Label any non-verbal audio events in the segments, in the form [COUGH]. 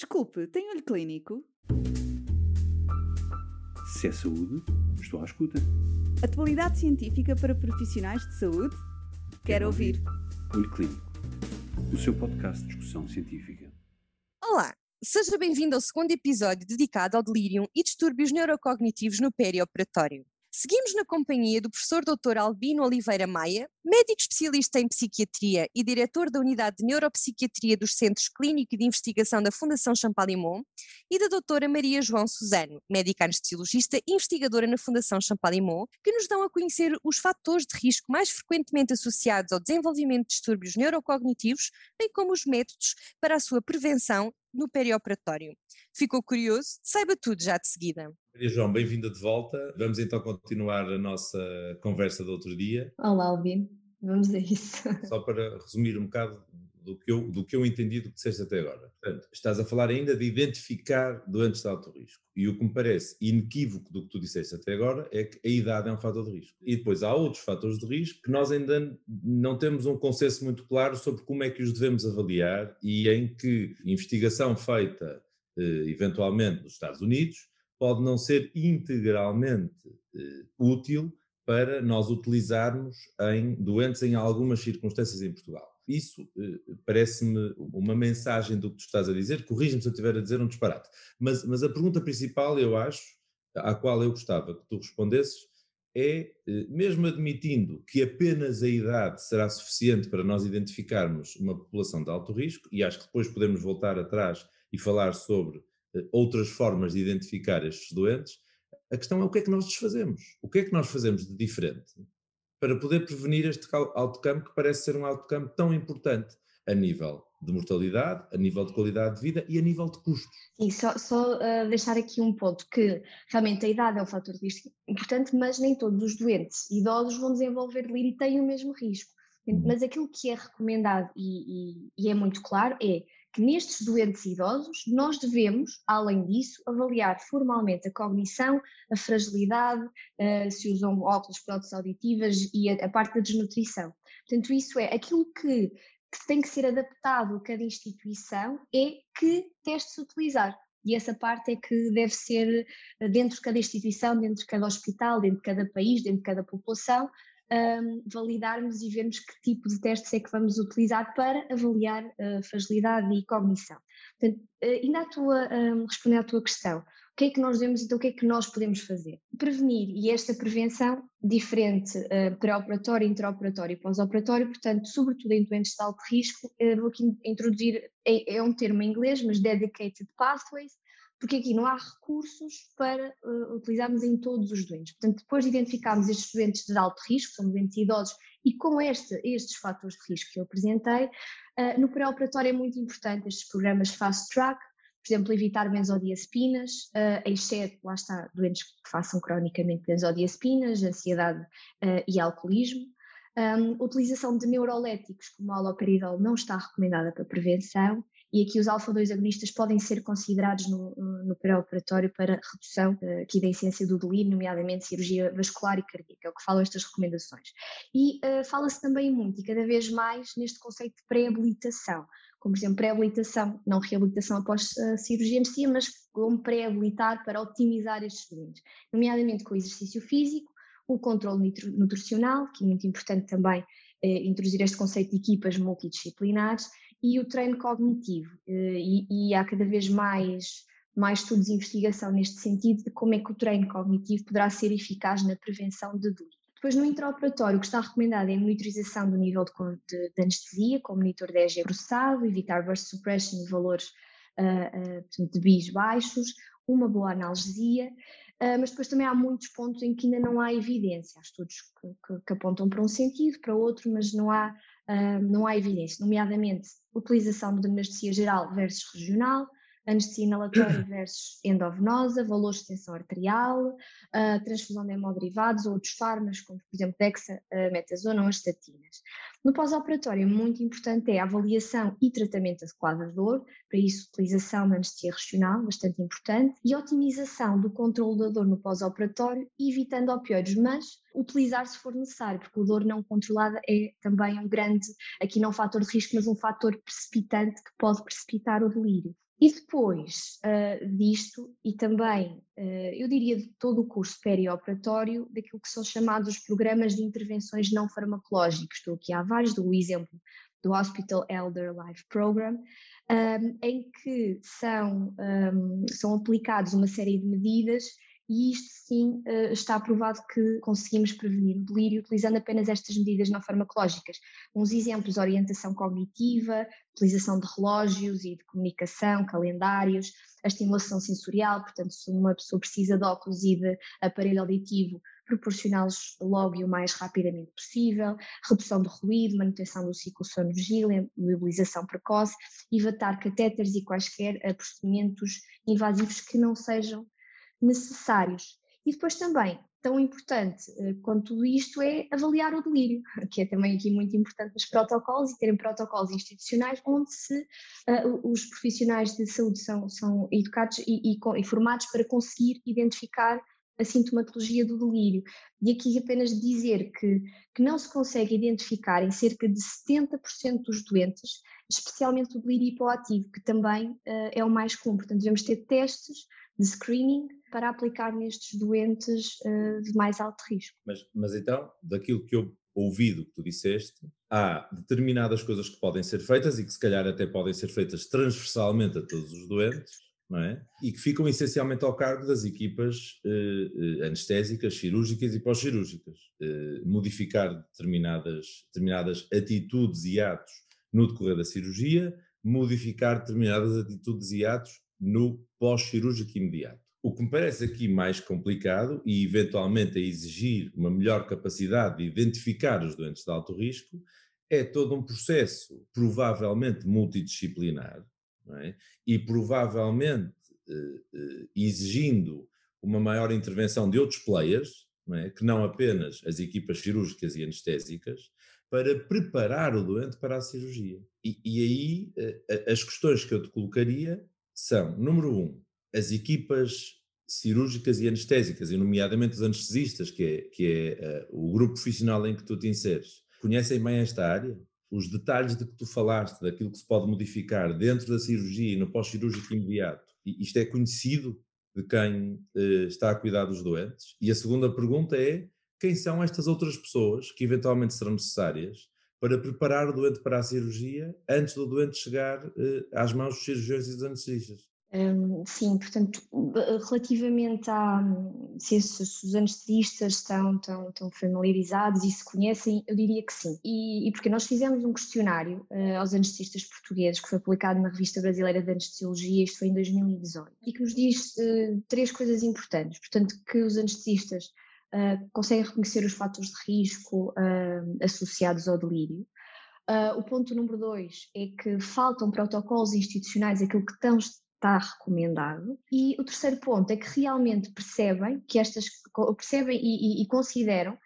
Desculpe, tem olho clínico? Se é saúde, estou à escuta. Atualidade científica para profissionais de saúde? Quero ouvir. Olho Clínico, o seu podcast de discussão científica. Olá, seja bem-vindo ao segundo episódio dedicado ao delírio e distúrbios neurocognitivos no perioperatório. Seguimos na companhia do professor Dr. Albino Oliveira Maia, médico especialista em psiquiatria e diretor da Unidade de Neuropsiquiatria dos Centros Clínico e de Investigação da Fundação Champalimau, e da doutora Maria João Suzano, médica anestesiologista e investigadora na Fundação Champalimau, que nos dão a conhecer os fatores de risco mais frequentemente associados ao desenvolvimento de distúrbios neurocognitivos, bem como os métodos para a sua prevenção no perioperatório. Ficou curioso? Saiba tudo já de seguida. Maria João, bem-vinda de volta. Vamos então continuar a nossa conversa do outro dia. Olá, Alvin. Vamos a isso. Só para resumir um bocado do que eu, do que eu entendi do que disseste até agora. Portanto, estás a falar ainda de identificar doentes de alto risco. E o que me parece inequívoco do que tu disseste até agora é que a idade é um fator de risco. E depois há outros fatores de risco que nós ainda não temos um consenso muito claro sobre como é que os devemos avaliar e em que investigação feita eh, eventualmente nos Estados Unidos pode não ser integralmente eh, útil para nós utilizarmos em doentes em algumas circunstâncias em Portugal. Isso eh, parece-me uma mensagem do que tu estás a dizer, corrige-me se eu estiver a dizer um disparate. Mas, mas a pergunta principal, eu acho, à qual eu gostava que tu respondesses, é, eh, mesmo admitindo que apenas a idade será suficiente para nós identificarmos uma população de alto risco, e acho que depois podemos voltar atrás e falar sobre outras formas de identificar estes doentes, a questão é o que é que nós desfazemos? O que é que nós fazemos de diferente para poder prevenir este outcome que parece ser um outcome tão importante a nível de mortalidade, a nível de qualidade de vida e a nível de custos. E só, só uh, deixar aqui um ponto, que realmente a idade é um fator de risco importante, mas nem todos os doentes idosos vão desenvolver delírio e têm o mesmo risco. Uhum. Mas aquilo que é recomendado e, e, e é muito claro é que nestes doentes idosos nós devemos, além disso, avaliar formalmente a cognição, a fragilidade, uh, se usam óculos, próteses auditivas e a, a, parte da desnutrição. Portanto, isso é aquilo que, que tem que ser adaptado a cada instituição é que testes utilizar. E essa parte é que deve ser eh, dentro de cada instituição, dentro de cada hospital, dentro de cada país, dentro de cada população, um, validarmos e vermos que tipo de testes é que vamos utilizar para avaliar uh, fragilidade e cognição. Portanto, uh, ainda tua, um, responder à tua questão, o que é que nós devemos, então o que é que nós podemos fazer? Prevenir, e esta prevenção diferente uh, pré-operatório, intraoperatório e pós-operatório, portanto, sobretudo em doentes de alto risco, uh, vou aqui introduzir, é, é um termo em inglês, mas Dedicated Pathways, porque aqui não há recursos para uh, utilizarmos em todos os doentes. Portanto, depois de identificarmos estes doentes de alto risco, são doentes idosos, e com este, estes fatores de risco que eu apresentei, uh, no pré-operatório é muito importante estes programas fast track, por exemplo, evitar benzodiazepinas, uh, exceto, lá está, doentes que façam cronicamente benzodiazepinas, ansiedade uh, e alcoolismo. Um, utilização de neuroléticos como o haloperidol não está recomendada para prevenção e aqui os alfa-2 agonistas podem ser considerados no, no pré-operatório para redução uh, aqui da incidência do delírio, nomeadamente cirurgia vascular e cardíaca, é o que falam estas recomendações. E uh, fala-se também muito e cada vez mais neste conceito de pré-habilitação, como por exemplo pré-habilitação, não reabilitação após a cirurgia anestesia, mas como pré-habilitar para otimizar estes doentes, nomeadamente com o exercício físico, o controle nutricional, que é muito importante também eh, introduzir este conceito de equipas multidisciplinares, e o treino cognitivo. Eh, e, e, há cada vez mais, mais estudos de investigação neste sentido de como é que o treino cognitivo poderá ser eficaz na prevenção de delírio. Depois, no intraoperatório, o que está recomendado é a monitorização do nível de, de, de anestesia, com monitor de EG processado, evitar burst suppression de valores uh, uh, de bis baixos, uma boa analgesia, uh, mas depois também há muitos pontos em que ainda não há evidência. Há estudos que, que, que apontam para um sentido, para outro, mas não há não há evidência, nomeadamente utilização de anestesia geral versus regional, anestesia inalatória versus endovenosa, valores de tensão arterial, uh, transfusão de hemoderivados ou outros fármacos, como por exemplo dexa, metazona ou as estatinas. No pós-operatório, muito importante é a avaliação e tratamento adequado da dor, para isso utilização de anestesia regional, bastante importante, e otimização do controle da dor no pós-operatório, evitando opioides, mas utilizar se for necessário, porque a dor não controlada é também um grande, aqui não um fator de risco, mas um fator precipitante que pode precipitar o delírio. E depois uh, disto, e também, uh, eu diria de todo o curso perioperatório, daquilo que são chamados programas de intervenções não farmacológicos. Estou aqui há vários, do exemplo do Hospital Elder Life Program, um, em que são, um, são aplicados uma série de medidas e isto sim uh, está provado que conseguimos prevenir o delírio utilizando apenas estas medidas não farmacológicas. Uns exemplos, orientação cognitiva, utilização de relógios e de comunicação, calendários, a estimulação sensorial, portanto, se uma pessoa precisa de óculos e de aparelho auditivo, proporcioná-los logo e o mais rapidamente possível, redução do ruído, manutenção do ciclo sono-vigília, mobilização precoce, evitar catéteres e quaisquer eh, procedimentos invasivos que não sejam necessários. E depois também, tão importante eh, quanto tudo isto é avaliar o delírio, [LAUGHS] que é também aqui muito importante nos protocolos e terem protocolos institucionais onde se, uh, os profissionais de saúde são, são educados e, e, e formados para conseguir identificar a sintomatologia do delírio. E aqui apenas dizer que, que não se consegue identificar em cerca de 70% dos doentes, especialmente o delírio hipoativo, que também uh, é o mais comum. Portanto, devemos ter testes de screening para aplicar nestes doentes uh, de mais alto risco. Mas, mas então, daquilo que eu ouvi do que tu disseste, há determinadas coisas que podem ser feitas e que se calhar até podem ser feitas transversalmente a todos os doentes, não é? E que ficam essencialmente ao cargo das equipas eh, eh anestésicas, cirúrgicas e pós-cirúrgicas. Modificar determinadas, determinadas atitudes e atos no decorrer da cirurgia, modificar determinadas atitudes e atos no pós-cirúrgico imediato. O que me parece aqui mais complicado e eventualmente a exigir uma melhor capacidade de identificar os doentes de alto risco é todo um processo provavelmente multidisciplinar é? e provavelmente eh, eh, exigindo uma maior intervenção de outros players, não é? que não apenas as equipas cirúrgicas e anestésicas, para preparar o doente para a cirurgia. E, e aí eh, as questões que eu te colocaria são, número um, as equipas cirúrgicas e anestésicas, e nomeadamente os anestesistas, que é, que é uh, o grupo profissional em que tu te inseres, conhecem bem esta área? Os detalhes de que tu falaste, daquilo que se pode modificar dentro da cirurgia e no pós-cirúrgico imediato, isto é conhecido de quem uh, está a cuidar dos doentes? E a segunda pergunta é, quem são estas outras pessoas que eventualmente serão necessárias para preparar o doente para a cirurgia antes do doente chegar uh, às mãos dos cirurgiões e dos anestesistas? Um, sim, portanto, relativamente a se, se os anestesistas estão, estão, estão, familiarizados e se conhecem, eu diria que sim. E, e porque nós fizemos um questionário uh, aos anestesistas portugueses que foi publicado na Revista Brasileira de Anestesiologia, isto foi em 2018, e que nos diz uh, três coisas importantes. Portanto, que os anestesistas uh, conseguem reconhecer os fatores de risco associados ao delírio. o ponto número dois é que faltam protocolos institucionais, aquilo que estão está recomendado. E o terceiro ponto é que realmente percebem que estas percebem e, e, e consideram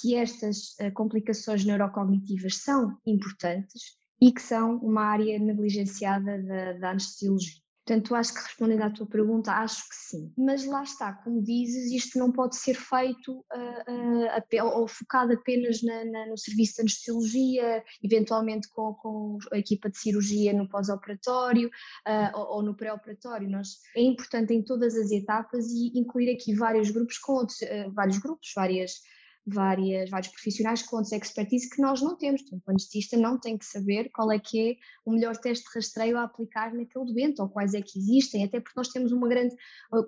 que estas uh, complicações neurocognitivas são importantes e que são uma área negligenciada da, da anestesiologia. Portanto, acho que respondendo à tua pergunta, acho que sim. Mas lá está, como dizes, isto não pode ser feito uh, uh, ou focado apenas na, na, no serviço de anestesiologia, eventualmente com, com a equipa de cirurgia no pós-operatório uh, ou, ou, no pré-operatório. É importante em todas as etapas e incluir aqui vários grupos com outros, vários grupos, várias várias, vários profissionais com outros expertise que nós não temos. Portanto, o anestesista não tem que saber qual é que é o melhor teste de rastreio a aplicar naquele doente ou quais é que existem, até porque nós temos uma grande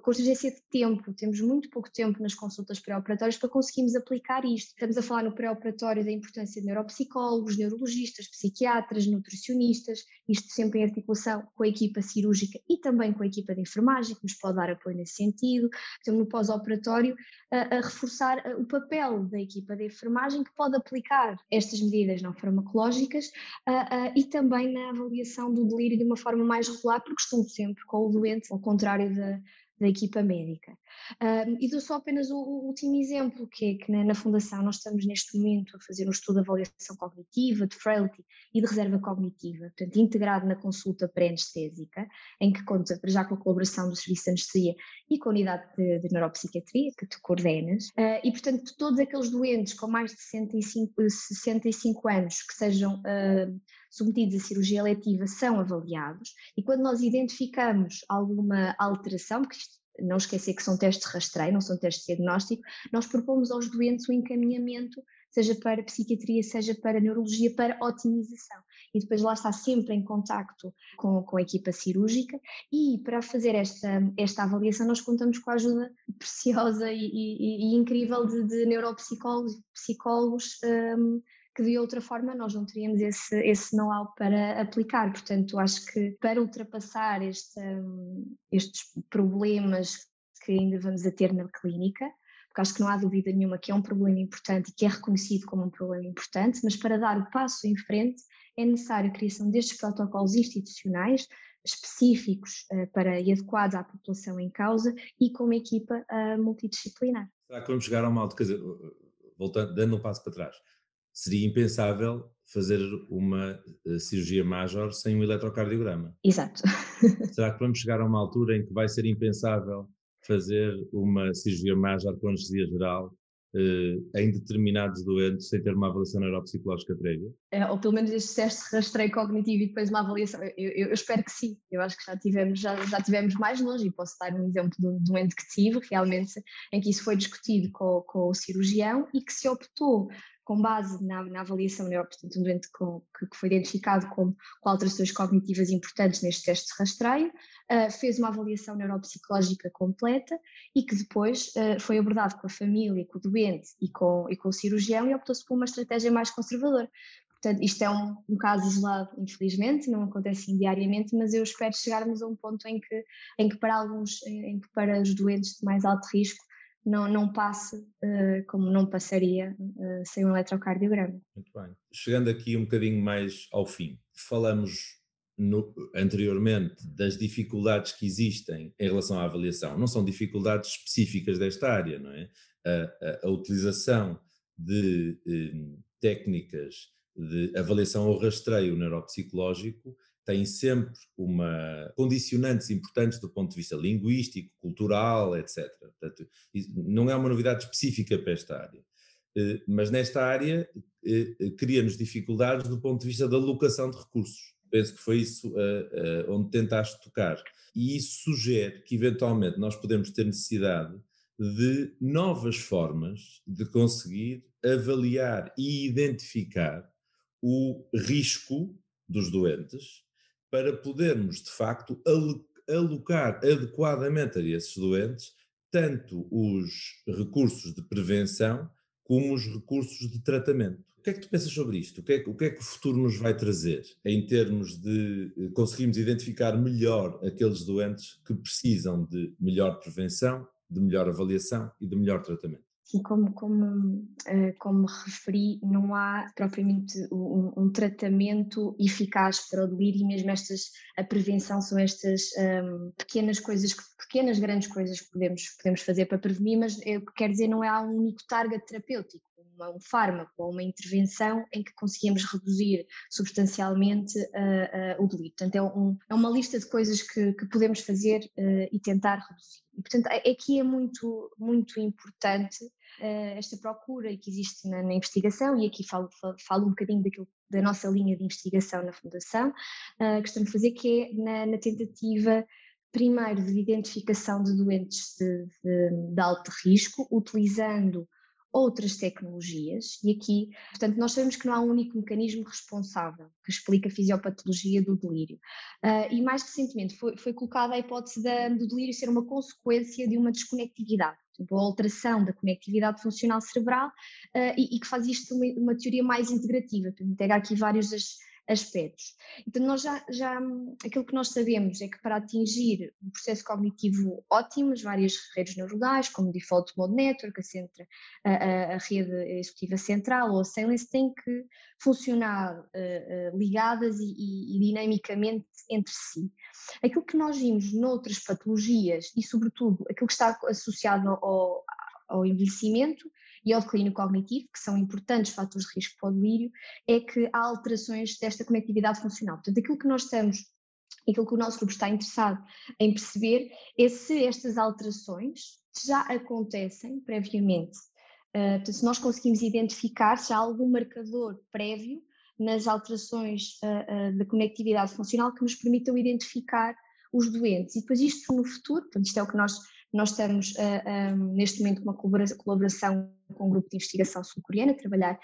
contingência de tempo, temos muito pouco tempo nas consultas pré-operatórias para conseguirmos aplicar isto. Estamos a falar no pré-operatório da importância de neuropsicólogos, neurologistas, psiquiatras, nutricionistas, isto sempre em articulação com a equipa cirúrgica e também com a equipa de enfermagem, que nos pode dar apoio nesse sentido. Estamos no pós-operatório a, a reforçar o papel da equipa de enfermagem que pode aplicar estas medidas não farmacológicas uh, uh, e também na avaliação do delírio de uma forma mais regular, porque estão sempre com o doente, ao contrário da, da equipa médica. Um, e dou só apenas o, o, último exemplo, que é que na, na, Fundação nós estamos neste momento a fazer um estudo de avaliação cognitiva, de frailty e de reserva cognitiva, portanto integrado na consulta pré-anestésica, em que conta já com a colaboração do Serviço de Anestesia e com a Unidade de, de Neuropsiquiatria, que tu coordenas, uh, e portanto todos aqueles doentes com mais de 65, 65 anos que sejam uh, submetidos a cirurgia eletiva são avaliados e quando nós identificamos alguma alteração, porque não esquecer que são testes de rastreio, não são testes de diagnóstico, nós propomos aos doentes o encaminhamento, seja para psiquiatria, seja para neurologia, para otimização. E depois lá está sempre em contacto com, com a equipa cirúrgica e para fazer esta, esta avaliação nós contamos com a ajuda preciosa e, e, e incrível de, de neuropsicólogos, psicólogos um, que de outra forma nós não teríamos esse, esse know-how para aplicar. Portanto, acho que para ultrapassar este, estes problemas que ainda vamos a ter na clínica, porque acho que não há dúvida nenhuma que é um problema importante e que é reconhecido como um problema importante, mas para dar o passo em frente é necessário a criação destes protocolos institucionais específicos uh, para e adequados à população em causa e com uma equipa uh, multidisciplinar. Será que vamos chegar a uma dizer, voltando, dando um passo para trás, seria impensável fazer uma uh, cirurgia major sem um eletrocardiograma. Exato. [LAUGHS] Será que vamos chegar a uma altura em que vai ser impensável fazer uma cirurgia major com anestesia geral uh, em determinados doentes sem ter uma avaliação neuropsicológica prévia? É, ou pelo menos estes testes de rastreio cognitivo e depois uma avaliação. Eu, eu, eu, espero que sim. Eu acho que já tivemos, já, já tivemos mais longe e posso dar um exemplo de um doente que tive realmente em que isso foi discutido com, com o cirurgião e que se optou com base na, na avaliação neural, portanto, um doente com, que, que, foi identificado com, com, alterações cognitivas importantes neste teste de rastreio, uh, fez uma avaliação neuropsicológica completa e que depois uh, foi abordado com a família, com o doente e com, e com o cirurgião e optou-se por uma estratégia mais conservadora. Portanto, isto é um, um, caso isolado, infelizmente, não acontece assim diariamente, mas eu espero chegarmos a um ponto em que, em que para alguns, em que para os doentes de mais alto risco, não, não passe uh, como não passaria uh, sem um eletrocardiograma. Muito bem. Chegando aqui um bocadinho mais ao fim, falamos no, anteriormente das dificuldades que existem em relação à avaliação. Não são dificuldades específicas desta área, não é? A, a, a utilização de eh, técnicas de avaliação ou rastreio neuropsicológico tem sempre uma condicionantes importantes do ponto de vista linguístico, cultural, etc. Portanto, não é uma novidade específica para esta área. Eh, mas nesta área eh, eh, cria-nos dificuldades do ponto de vista da alocação de recursos. Penso que foi isso onde tentaste tocar. E isso sugere que, eventualmente, nós podemos ter necessidade de novas formas de conseguir avaliar e identificar o risco dos doentes para podermos, de facto, alocar adequadamente a esses doentes tanto os recursos de prevenção como os recursos de tratamento. O que é que tu pensas sobre isto? O que é, o que, é que o futuro nos vai trazer em termos de eh, conseguirmos identificar melhor aqueles doentes que precisam de melhor prevenção, de melhor avaliação e de melhor tratamento? Sim, como, como, eh, como referi, não há propriamente um, um, tratamento eficaz para o delírio e mesmo estas, a prevenção são estas um, pequenas coisas, pequenas grandes coisas que podemos, podemos fazer para prevenir, mas é, o que quer dizer não é um único target terapêutico, uma, um fármaco ou uma intervenção em que conseguimos reduzir substancialmente uh, uh, o delírio. Portanto, é, um, é, uma lista de coisas que, que podemos fazer uh, e tentar reduzir. E, portanto, aqui é muito, muito importante esta procura que existe na, na, investigação, e aqui falo, falo, um bocadinho daquilo, da nossa linha de investigação na Fundação, que estamos a fazer, que é na, na tentativa primeiro de identificação de doentes de, de, de alto risco, utilizando outras tecnologias, e aqui, portanto, nós sabemos que não há um único mecanismo responsável que explica a fisiopatologia do delírio. Uh, e mais recentemente foi, foi colocada a hipótese da, do delírio ser uma consequência de uma desconectividade, a alteração da conectividade funcional cerebral, uh, e, e, que faz isto uma, uma teoria mais integrativa, portanto, pega aqui vários das aspectos. Então, nós já, já, aquilo que nós sabemos é que para atingir um processo cognitivo ótimo, as várias redes neuronais, como Default Mode Network, a, centra, a, a, rede executiva central ou a Silence, têm que funcionar uh, ligadas e, e, e, dinamicamente entre si. Aquilo que nós vimos noutras patologias e, sobretudo, aquilo que está associado ao, ao envelhecimento, e ao declínio cognitivo, que são importantes fatores de risco para o delírio, é que há alterações desta conectividade funcional. Portanto, aquilo que nós estamos aquilo que o nosso grupo está interessado em perceber é se estas alterações já acontecem previamente. Uh, portanto, se nós conseguimos identificar se há algum marcador prévio nas alterações uh, uh, da conectividade funcional que nos permitam identificar os doentes. E depois isto no futuro, portanto, isto é o que nós, nós estamos uh, um, neste momento com uma colaboração com um grupo de investigação sul-coreana, trabalhar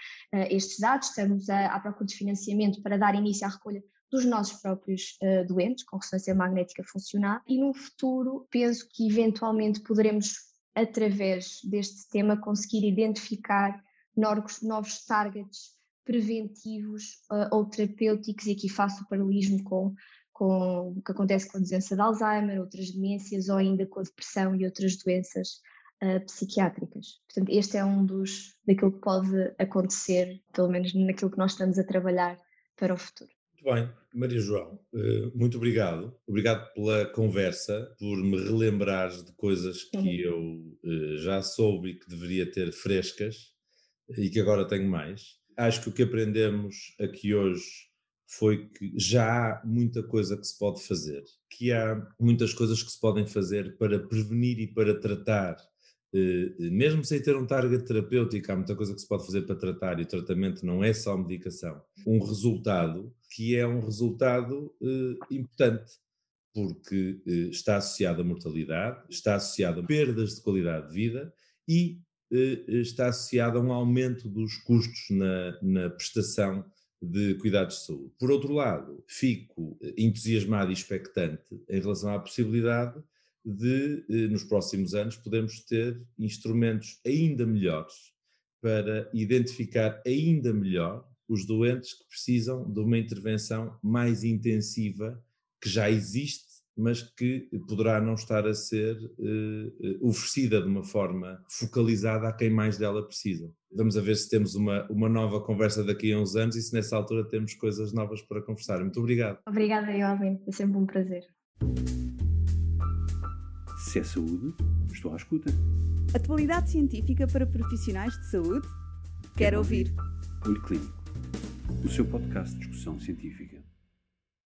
estes dados, estamos à procura de financiamento para dar início à recolha dos nossos próprios uh, doentes com ressonância magnética funcional e no futuro penso que eventualmente poderemos através deste tema conseguir identificar novos, novos targets preventivos uh, ou terapêuticos. E aqui faço o paralelismo com, com o que acontece com a doença de Alzheimer, outras demências ou ainda com a depressão e outras doenças uh, psiquiátricas. Portanto, este é um dos daquilo que pode acontecer, pelo menos naquilo que nós estamos a trabalhar para o futuro. Muito bem, Maria João, eh, muito obrigado. Obrigado pela conversa, por me relembrar de coisas que uhum. eu já soube e que deveria ter frescas e que agora tenho mais. Acho que o que aprendemos aqui hoje foi que já há muita coisa que se pode fazer, que há muitas coisas que se podem fazer para prevenir e para tratar, eh, mesmo sem ter um target terapêutico, há muita coisa que se pode fazer para tratar e o tratamento não é só medicação. Um resultado que é um resultado eh, importante, porque eh, está associado à mortalidade, está associado a perdas de qualidade de vida e está associado a um aumento dos custos na, na prestação de cuidados de saúde. Por outro lado, fico eh, entusiasmado e expectante em relação à possibilidade de, eh, nos próximos anos, podermos ter instrumentos ainda melhores para identificar ainda melhor os doentes que precisam de uma intervenção mais intensiva que já existe mas que poderá não estar a ser uh, oferecida de uma forma focalizada a quem mais dela precisa. Vamos a ver se temos uma, uma nova conversa daqui a uns anos e se nessa altura temos coisas novas para conversar. Muito obrigado. Obrigada, Alvin. É sempre um prazer. Se é saúde, estou à escuta. Atualidade científica para profissionais de saúde? Quero, Quero ouvir. ouvir. Olho Clínico, o seu podcast de discussão científica.